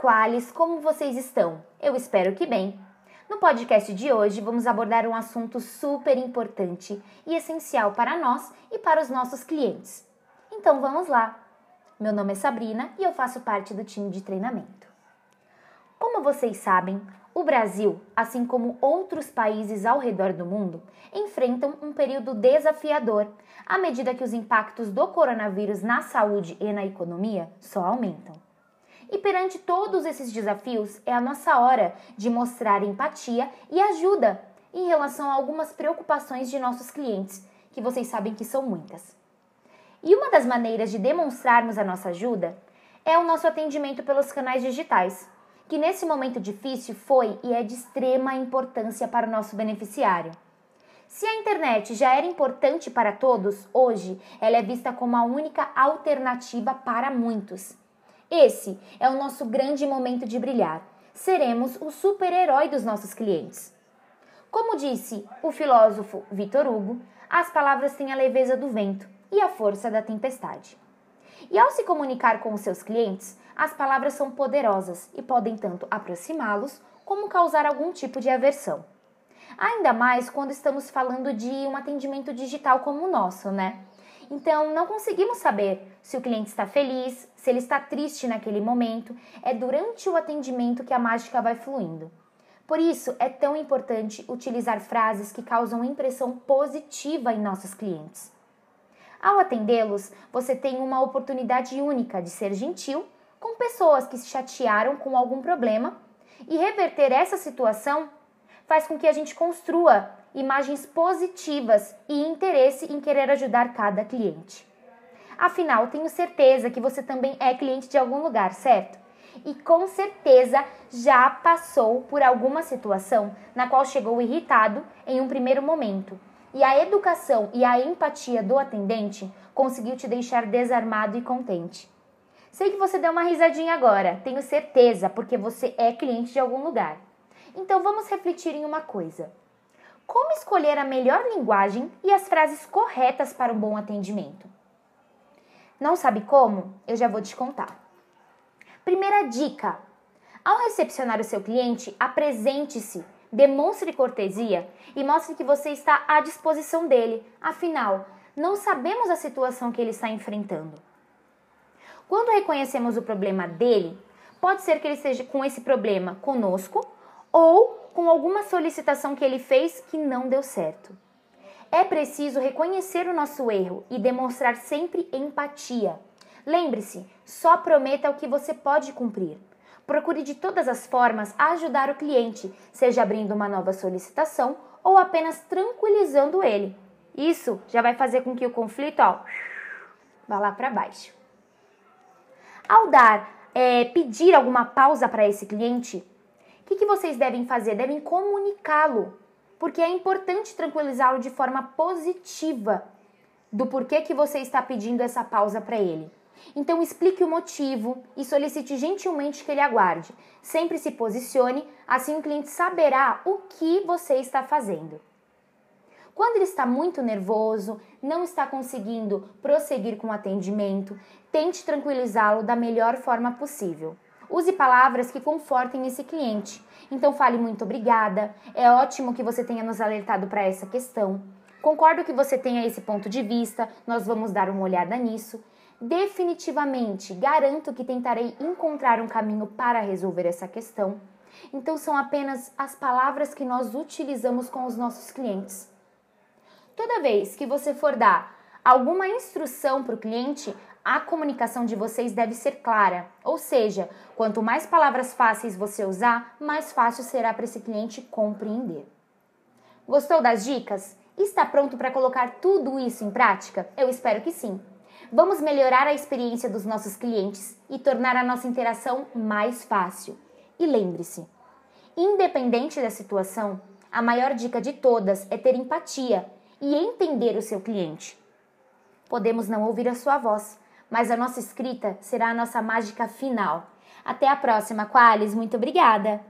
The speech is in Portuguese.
Qualis, como vocês estão? Eu espero que bem. No podcast de hoje vamos abordar um assunto super importante e essencial para nós e para os nossos clientes. Então vamos lá. Meu nome é Sabrina e eu faço parte do time de treinamento. Como vocês sabem, o Brasil, assim como outros países ao redor do mundo, enfrentam um período desafiador à medida que os impactos do coronavírus na saúde e na economia só aumentam. E perante todos esses desafios, é a nossa hora de mostrar empatia e ajuda em relação a algumas preocupações de nossos clientes, que vocês sabem que são muitas. E uma das maneiras de demonstrarmos a nossa ajuda é o nosso atendimento pelos canais digitais, que nesse momento difícil foi e é de extrema importância para o nosso beneficiário. Se a internet já era importante para todos, hoje ela é vista como a única alternativa para muitos. Esse é o nosso grande momento de brilhar. Seremos o super-herói dos nossos clientes. Como disse o filósofo Victor Hugo, as palavras têm a leveza do vento e a força da tempestade. E ao se comunicar com os seus clientes, as palavras são poderosas e podem tanto aproximá-los como causar algum tipo de aversão. Ainda mais quando estamos falando de um atendimento digital como o nosso, né? Então, não conseguimos saber se o cliente está feliz, se ele está triste naquele momento. É durante o atendimento que a mágica vai fluindo. Por isso, é tão importante utilizar frases que causam impressão positiva em nossos clientes. Ao atendê-los, você tem uma oportunidade única de ser gentil com pessoas que se chatearam com algum problema e reverter essa situação faz com que a gente construa imagens positivas e interesse em querer ajudar cada cliente. Afinal, tenho certeza que você também é cliente de algum lugar, certo? E com certeza já passou por alguma situação na qual chegou irritado em um primeiro momento. E a educação e a empatia do atendente conseguiu te deixar desarmado e contente. Sei que você deu uma risadinha agora, tenho certeza, porque você é cliente de algum lugar. Então vamos refletir em uma coisa como escolher a melhor linguagem e as frases corretas para um bom atendimento. Não sabe como? Eu já vou te contar. Primeira dica: ao recepcionar o seu cliente, apresente-se, demonstre cortesia e mostre que você está à disposição dele. Afinal, não sabemos a situação que ele está enfrentando. Quando reconhecemos o problema dele, pode ser que ele esteja com esse problema conosco ou com alguma solicitação que ele fez que não deu certo. É preciso reconhecer o nosso erro e demonstrar sempre empatia. Lembre-se, só prometa o que você pode cumprir. Procure de todas as formas ajudar o cliente, seja abrindo uma nova solicitação ou apenas tranquilizando ele. Isso já vai fazer com que o conflito ó, vá lá para baixo. Ao dar, é, pedir alguma pausa para esse cliente, que, que vocês devem fazer? Devem comunicá-lo, porque é importante tranquilizá-lo de forma positiva do porquê que você está pedindo essa pausa para ele. Então explique o motivo e solicite gentilmente que ele aguarde. Sempre se posicione, assim o cliente saberá o que você está fazendo. Quando ele está muito nervoso, não está conseguindo prosseguir com o atendimento, tente tranquilizá-lo da melhor forma possível. Use palavras que confortem esse cliente. Então fale muito obrigada. É ótimo que você tenha nos alertado para essa questão. Concordo que você tenha esse ponto de vista. Nós vamos dar uma olhada nisso. Definitivamente, garanto que tentarei encontrar um caminho para resolver essa questão. Então, são apenas as palavras que nós utilizamos com os nossos clientes. Toda vez que você for dar alguma instrução para o cliente, a comunicação de vocês deve ser clara, ou seja, quanto mais palavras fáceis você usar, mais fácil será para esse cliente compreender. Gostou das dicas? Está pronto para colocar tudo isso em prática? Eu espero que sim. Vamos melhorar a experiência dos nossos clientes e tornar a nossa interação mais fácil. E lembre-se, independente da situação, a maior dica de todas é ter empatia e entender o seu cliente. Podemos não ouvir a sua voz, mas a nossa escrita será a nossa mágica final. Até a próxima, Qualis. Muito obrigada!